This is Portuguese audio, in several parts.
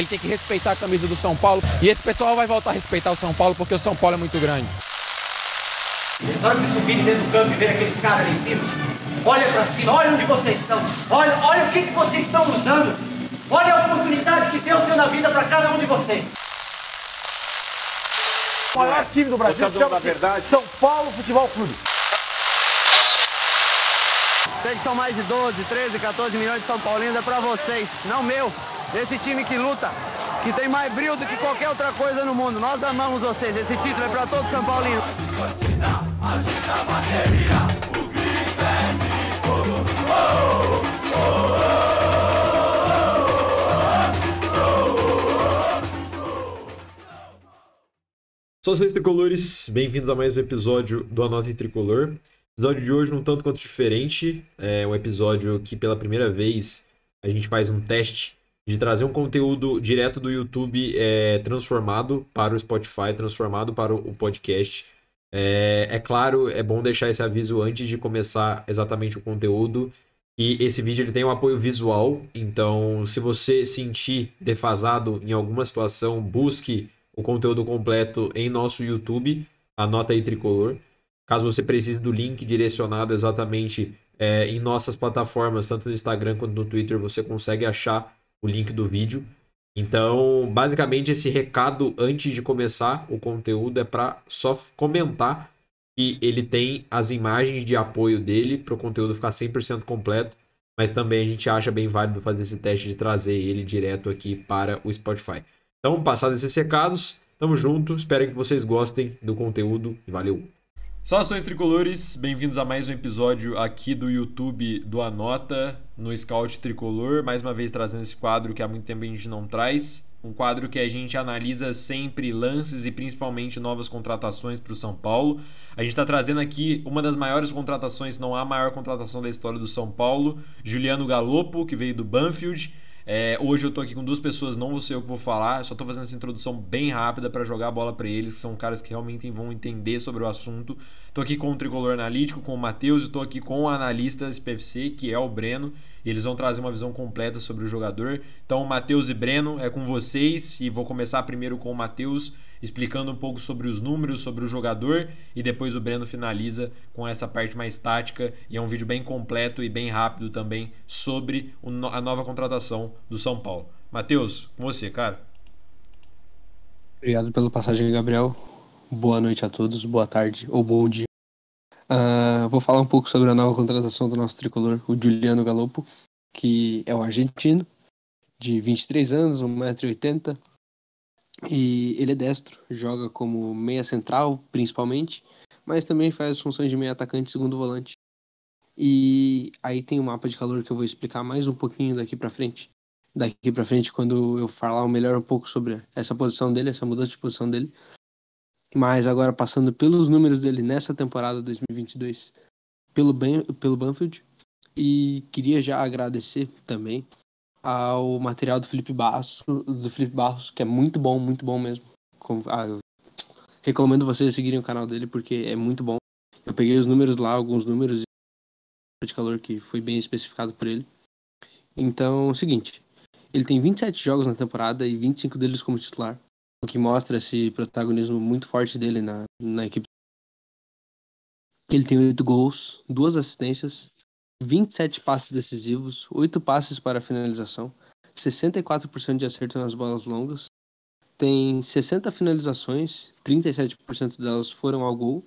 Ele tem que respeitar a camisa do São Paulo. E esse pessoal vai voltar a respeitar o São Paulo porque o São Paulo é muito grande. Na hora de vocês subirem dentro do campo e ver aqueles caras ali em cima, olha pra cima, olha onde vocês estão. Olha, olha o que, que vocês estão usando. Olha a oportunidade que Deus deu na vida para cada um de vocês. O maior time do Brasil chama São Paulo Futebol Clube. Sei que são mais de 12, 13, 14 milhões de São Paulinos, é pra vocês, não meu. Esse time que luta, que tem mais brilho do que qualquer outra coisa no mundo. Nós amamos vocês, esse título é pra todo São Paulino. Saudações tricolores, bem-vindos a mais um episódio do Anota em Tricolor. Episódio de hoje um tanto quanto diferente, é um episódio que pela primeira vez a gente faz um teste de trazer um conteúdo direto do YouTube é, transformado para o Spotify, transformado para o podcast. É, é claro, é bom deixar esse aviso antes de começar exatamente o conteúdo. E esse vídeo ele tem um apoio visual, então se você sentir defasado em alguma situação, busque o conteúdo completo em nosso YouTube, anota aí tricolor. Caso você precise do link direcionado exatamente é, em nossas plataformas, tanto no Instagram quanto no Twitter, você consegue achar o link do vídeo. Então, basicamente, esse recado antes de começar o conteúdo é para só comentar que ele tem as imagens de apoio dele para o conteúdo ficar 100% completo, mas também a gente acha bem válido fazer esse teste de trazer ele direto aqui para o Spotify. Então, passados esses recados, tamo junto, espero que vocês gostem do conteúdo e valeu! Saudações tricolores, bem-vindos a mais um episódio aqui do YouTube do Anota no Scout Tricolor, mais uma vez trazendo esse quadro que há muito tempo a gente não traz, um quadro que a gente analisa sempre lances e principalmente novas contratações para o São Paulo. A gente está trazendo aqui uma das maiores contratações, não a maior contratação da história do São Paulo, Juliano Galopo, que veio do Banfield. É, hoje eu tô aqui com duas pessoas, não vou ser eu que vou falar, só tô fazendo essa introdução bem rápida para jogar a bola para eles, que são caras que realmente vão entender sobre o assunto. Tô aqui com o tricolor analítico, com o Matheus, e tô aqui com o analista SPFC, que é o Breno. E eles vão trazer uma visão completa sobre o jogador. Então, Matheus e Breno, é com vocês, e vou começar primeiro com o Matheus explicando um pouco sobre os números, sobre o jogador e depois o Breno finaliza com essa parte mais tática e é um vídeo bem completo e bem rápido também sobre a nova contratação do São Paulo. Matheus, com você, cara. Obrigado pela passagem, Gabriel. Boa noite a todos, boa tarde ou bom dia. Uh, vou falar um pouco sobre a nova contratação do nosso tricolor, o Juliano Galopo, que é um argentino de 23 anos, 1,80m, e ele é destro, joga como meia central, principalmente, mas também faz funções de meia atacante segundo volante. E aí tem o um mapa de calor que eu vou explicar mais um pouquinho daqui para frente. Daqui para frente, quando eu falar melhor um pouco sobre essa posição dele, essa mudança de posição dele. Mas agora passando pelos números dele nessa temporada 2022 pelo, ben, pelo Banfield. E queria já agradecer também ao material do Felipe Barros, do Felipe Barros, que é muito bom, muito bom mesmo. Ah, recomendo vocês seguirem o canal dele porque é muito bom. Eu peguei os números lá, alguns números de calor que foi bem especificado por ele. Então, é o seguinte, ele tem 27 jogos na temporada e 25 deles como titular, o que mostra esse protagonismo muito forte dele na, na equipe. Ele tem 8 gols, duas assistências 27 passes decisivos, 8 passes para finalização, 64% de acerto nas bolas longas, tem 60 finalizações, 37% delas foram ao gol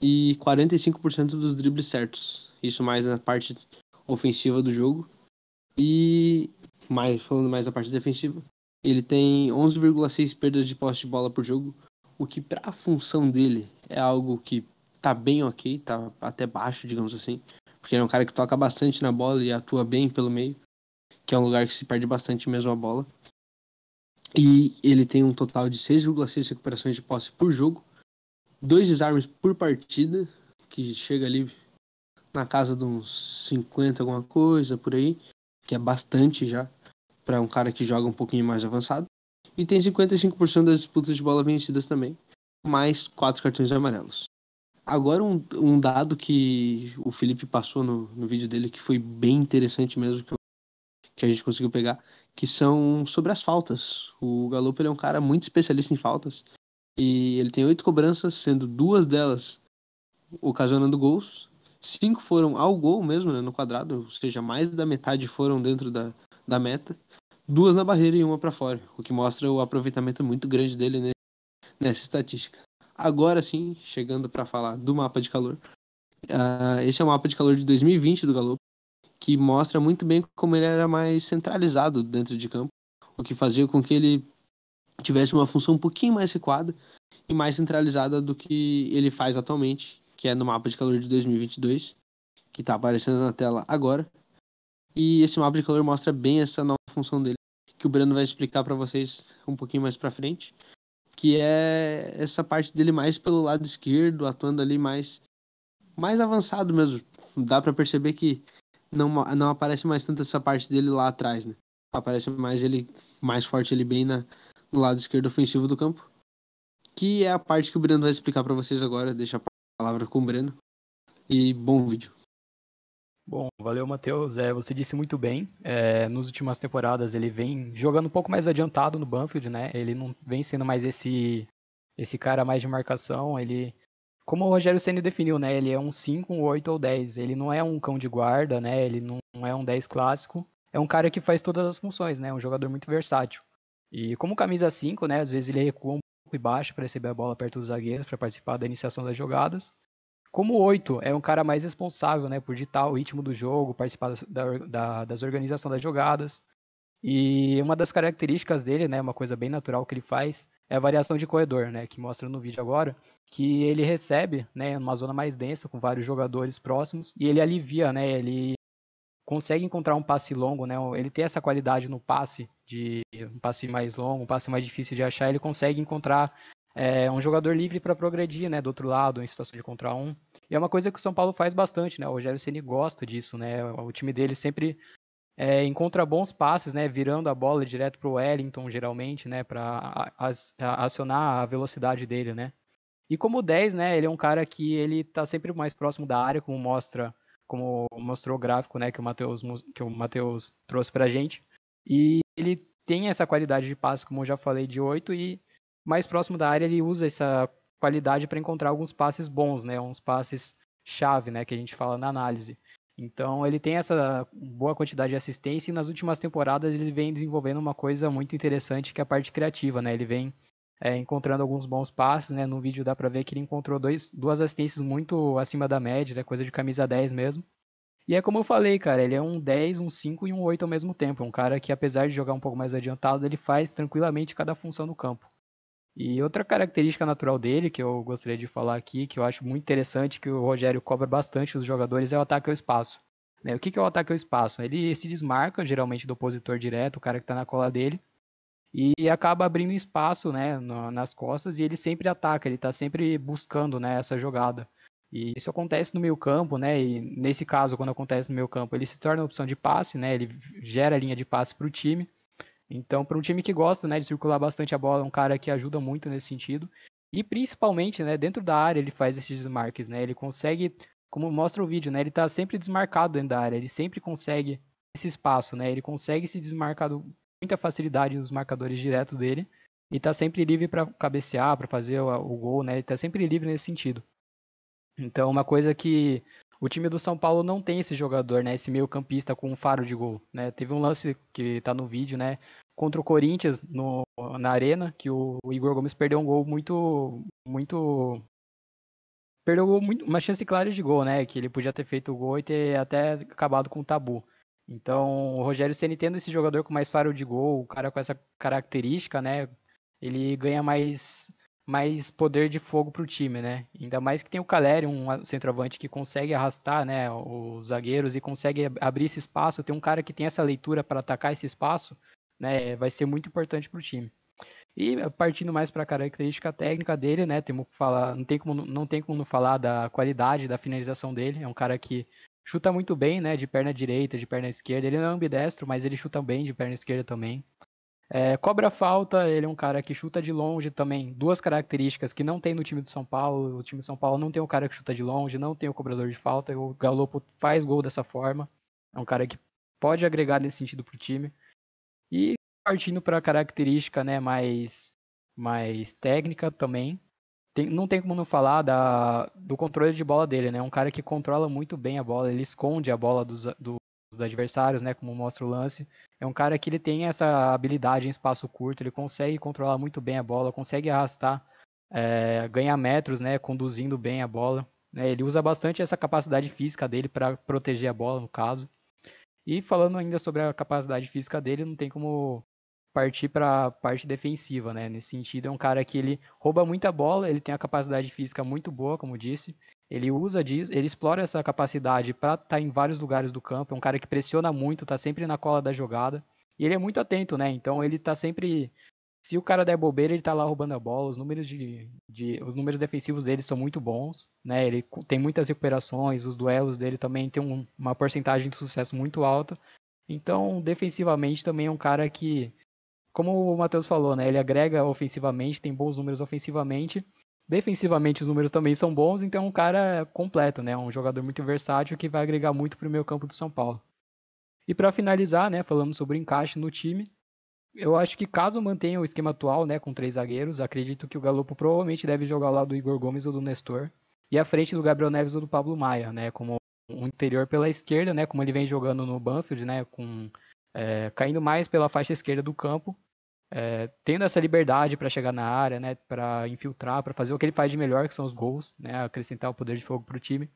e 45% dos dribles certos. Isso mais na parte ofensiva do jogo. E mais falando mais da parte defensiva, ele tem 11,6 perdas de posse de bola por jogo, o que para a função dele é algo que tá bem ok, tá até baixo, digamos assim, porque ele é um cara que toca bastante na bola e atua bem pelo meio, que é um lugar que se perde bastante mesmo a bola. E ele tem um total de 6,6 recuperações de posse por jogo, dois desarmes por partida, que chega ali na casa de uns 50 alguma coisa por aí, que é bastante já para um cara que joga um pouquinho mais avançado. E tem 55% das disputas de bola vencidas também, mais quatro cartões amarelos. Agora, um, um dado que o Felipe passou no, no vídeo dele que foi bem interessante mesmo, que eu, que a gente conseguiu pegar, que são sobre as faltas. O Galopo é um cara muito especialista em faltas e ele tem oito cobranças, sendo duas delas ocasionando gols. Cinco foram ao gol mesmo, né, no quadrado, ou seja, mais da metade foram dentro da, da meta. Duas na barreira e uma para fora, o que mostra o aproveitamento muito grande dele né, nessa estatística. Agora sim, chegando para falar do mapa de calor. Uh, esse é o mapa de calor de 2020 do Galo, que mostra muito bem como ele era mais centralizado dentro de campo, o que fazia com que ele tivesse uma função um pouquinho mais recuada e mais centralizada do que ele faz atualmente, que é no mapa de calor de 2022, que está aparecendo na tela agora. E esse mapa de calor mostra bem essa nova função dele, que o Breno vai explicar para vocês um pouquinho mais para frente que é essa parte dele mais pelo lado esquerdo, atuando ali mais mais avançado mesmo. Dá para perceber que não, não aparece mais tanto essa parte dele lá atrás, né? Aparece mais ele mais forte ele bem na, no lado esquerdo ofensivo do campo. Que é a parte que o Breno vai explicar para vocês agora. Deixa a palavra com o Breno. E bom vídeo. Bom, valeu, Matheus. É, você disse muito bem. É, nas últimas temporadas ele vem jogando um pouco mais adiantado no Banfield, né? Ele não vem sendo mais esse esse cara mais de marcação. Ele, como o Rogério Ceni definiu, né? Ele é um 5, um 8 ou 10. Ele não é um cão de guarda, né? Ele não é um 10 clássico. É um cara que faz todas as funções, né? Um jogador muito versátil. E como camisa 5, né? Às vezes ele recua um pouco e baixa para receber a bola perto dos zagueiros, para participar da iniciação das jogadas. Como oito é um cara mais responsável, né, por ditar o ritmo do jogo, participar da, da, das organizações das jogadas. E uma das características dele, né, uma coisa bem natural que ele faz, é a variação de corredor, né, que mostra no vídeo agora, que ele recebe, né, uma zona mais densa com vários jogadores próximos e ele alivia, né, ele consegue encontrar um passe longo, né, ele tem essa qualidade no passe de um passe mais longo, um passe mais difícil de achar, ele consegue encontrar é um jogador livre para progredir, né, do outro lado, em situação de contra um. E é uma coisa que o São Paulo faz bastante, né? O Rogério Ceni gosta disso, né? O time dele sempre é, encontra bons passes, né, virando a bola direto para o Wellington, geralmente, né, para acionar a velocidade dele, né. E como 10, né, ele é um cara que ele tá sempre mais próximo da área, como mostra, como mostrou o gráfico, né, que o Matheus que o Matheus trouxe pra gente. E ele tem essa qualidade de passe, como eu já falei, de 8 e mais próximo da área, ele usa essa qualidade para encontrar alguns passes bons, né? Uns passes chave, né? Que a gente fala na análise. Então ele tem essa boa quantidade de assistência e nas últimas temporadas ele vem desenvolvendo uma coisa muito interessante que é a parte criativa, né? Ele vem é, encontrando alguns bons passes, né? No vídeo dá para ver que ele encontrou dois, duas assistências muito acima da média, né? coisa de camisa 10 mesmo. E é como eu falei, cara, ele é um 10, um 5 e um 8 ao mesmo tempo. É um cara que, apesar de jogar um pouco mais adiantado, ele faz tranquilamente cada função no campo. E outra característica natural dele, que eu gostaria de falar aqui, que eu acho muito interessante, que o Rogério cobra bastante dos jogadores, é o ataque ao espaço. Né? O que, é o ataque ao espaço? Ele se desmarca, geralmente, do opositor direto, o cara que está na cola dele, e acaba abrindo espaço né, nas costas, e ele sempre ataca, ele está sempre buscando né, essa jogada. E isso acontece no meio campo, né? E nesse caso, quando acontece no meio campo, ele se torna opção de passe, né? Ele gera linha de passe para o time. Então, para um time que gosta né, de circular bastante a bola, é um cara que ajuda muito nesse sentido. E principalmente, né, dentro da área, ele faz esses desmarques, né? Ele consegue, como mostra o vídeo, né? Ele está sempre desmarcado dentro da área, ele sempre consegue esse espaço, né? Ele consegue se desmarcar com muita facilidade nos marcadores diretos dele e está sempre livre para cabecear, para fazer o, o, gol, né? Ele está sempre livre nesse sentido. Então, uma coisa que o time do São Paulo não tem esse jogador, né? Esse meio campista com um faro de gol, né? Teve um lance que tá no vídeo, né? Contra o Corinthians no, na arena, que o, o Igor Gomes perdeu um gol muito, muito perdeu muito, uma chance clara de gol, né? Que ele podia ter feito o gol e ter até acabado com o tabu. Então, o Rogério Ceni tendo esse jogador com mais faro de gol, o cara com essa característica, né? Ele ganha mais mais poder de fogo para o time, né? Ainda mais que tem o Caleri, um centroavante que consegue arrastar, né, os zagueiros e consegue abrir esse espaço. Tem um cara que tem essa leitura para atacar esse espaço, né? Vai ser muito importante para o time. E partindo mais para a característica técnica dele, né? Temos que falar, não tem como não tem como não falar da qualidade da finalização dele. É um cara que chuta muito bem, né? De perna direita, de perna esquerda. Ele não é ambidestro, mas ele chuta bem de perna esquerda também. É, cobra falta, ele é um cara que chuta de longe também. Duas características que não tem no time do São Paulo. O time do São Paulo não tem um cara que chuta de longe, não tem o cobrador de falta. O Galopo faz gol dessa forma. É um cara que pode agregar nesse sentido para o time. E partindo para a característica né, mais, mais técnica também, tem, não tem como não falar da, do controle de bola dele, né? Um cara que controla muito bem a bola, ele esconde a bola dos, do, dos adversários, né? Como mostra o lance. É um cara que ele tem essa habilidade em espaço curto, ele consegue controlar muito bem a bola, consegue arrastar, é, ganhar metros, né? Conduzindo bem a bola. Né? Ele usa bastante essa capacidade física dele para proteger a bola, no caso. E falando ainda sobre a capacidade física dele, não tem como partir para a parte defensiva, né? Nesse sentido, é um cara que ele rouba muita bola, ele tem a capacidade física muito boa, como disse. Ele usa disso, ele explora essa capacidade para estar tá em vários lugares do campo. É um cara que pressiona muito, tá sempre na cola da jogada. E ele é muito atento, né? Então ele tá sempre se o cara der bobeira, ele tá lá roubando a bola. Os números de, de, os números defensivos dele são muito bons, né? Ele tem muitas recuperações, os duelos dele também tem um, uma porcentagem de sucesso muito alta. Então, defensivamente também é um cara que como o Matheus falou, né? Ele agrega ofensivamente, tem bons números ofensivamente. Defensivamente os números também são bons, então é um cara completo, né? Um jogador muito versátil que vai agregar muito para o meio campo do São Paulo. E para finalizar, né, falando sobre encaixe no time, eu acho que caso mantenha o esquema atual, né, com três zagueiros, acredito que o Galopo provavelmente deve jogar lado do Igor Gomes ou do Nestor, e à frente do Gabriel Neves ou do Pablo Maia, né, como um interior pela esquerda, né, como ele vem jogando no Banfield, né, com é, caindo mais pela faixa esquerda do campo, é, tendo essa liberdade para chegar na área, né, para infiltrar, para fazer o que ele faz de melhor, que são os gols, né, acrescentar o poder de fogo para o time.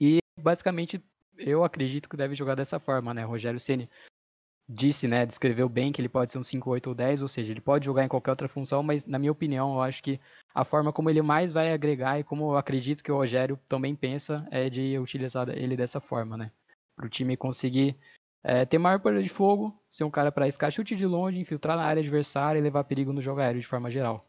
E basicamente eu acredito que deve jogar dessa forma, né? Rogério Ceni disse, né, descreveu bem que ele pode ser um 5, 8 ou 10, ou seja, ele pode jogar em qualquer outra função, mas na minha opinião, eu acho que a forma como ele mais vai agregar e como eu acredito que o Rogério também pensa é de utilizar ele dessa forma, né? Para o time conseguir é, ter maior poder de fogo, ser um cara para escar chute de longe, infiltrar na área adversária e levar perigo no jogo aéreo de forma geral.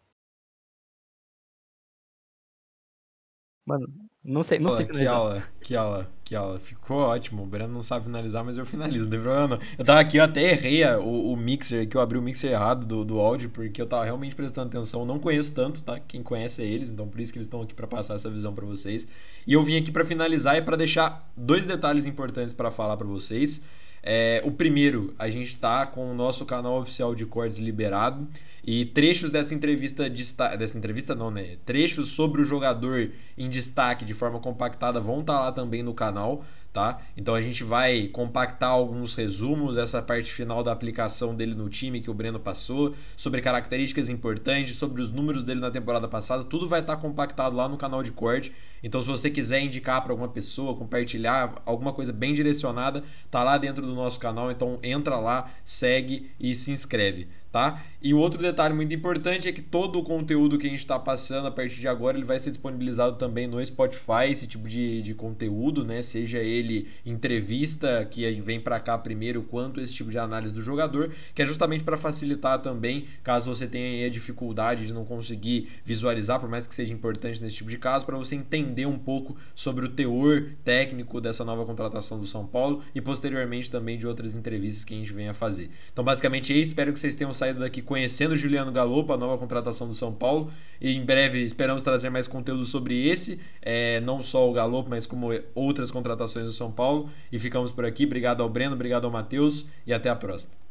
Mano, não sei, não sei finalizar. Que aula, que aula, que aula. Ficou ótimo. O Breno não sabe finalizar, mas eu finalizo, não tem problema não. Eu tava aqui, eu até errei o, o mixer, que eu abri o mixer errado do, do áudio, porque eu tava realmente prestando atenção. não conheço tanto, tá? Quem conhece é eles, então por isso que eles estão aqui para passar essa visão para vocês. E eu vim aqui para finalizar e para deixar dois detalhes importantes para falar para vocês. É, o primeiro, a gente está com o nosso canal oficial de cortes liberado e trechos dessa entrevista dessa entrevista não, né? Trechos sobre o jogador em destaque de forma compactada vão estar tá lá também no canal tá? Então a gente vai compactar alguns resumos, essa parte final da aplicação dele no time que o Breno passou, sobre características importantes, sobre os números dele na temporada passada, tudo vai estar compactado lá no canal de corte. Então se você quiser indicar para alguma pessoa, compartilhar alguma coisa bem direcionada, tá lá dentro do nosso canal, então entra lá, segue e se inscreve tá? E o outro detalhe muito importante é que todo o conteúdo que a gente está passando a partir de agora ele vai ser disponibilizado também no Spotify, esse tipo de, de conteúdo, né? Seja ele entrevista que vem para cá primeiro, quanto esse tipo de análise do jogador, que é justamente para facilitar também, caso você tenha a dificuldade de não conseguir visualizar, por mais que seja importante nesse tipo de caso, para você entender um pouco sobre o teor técnico dessa nova contratação do São Paulo e posteriormente também de outras entrevistas que a gente venha fazer. Então, basicamente, é. Espero que vocês tenham saído daqui conhecendo o Juliano Galopo, a nova contratação do São Paulo. E em breve esperamos trazer mais conteúdo sobre esse, é, não só o Galopo, mas como outras contratações do São Paulo. E ficamos por aqui. Obrigado ao Breno, obrigado ao Matheus e até a próxima.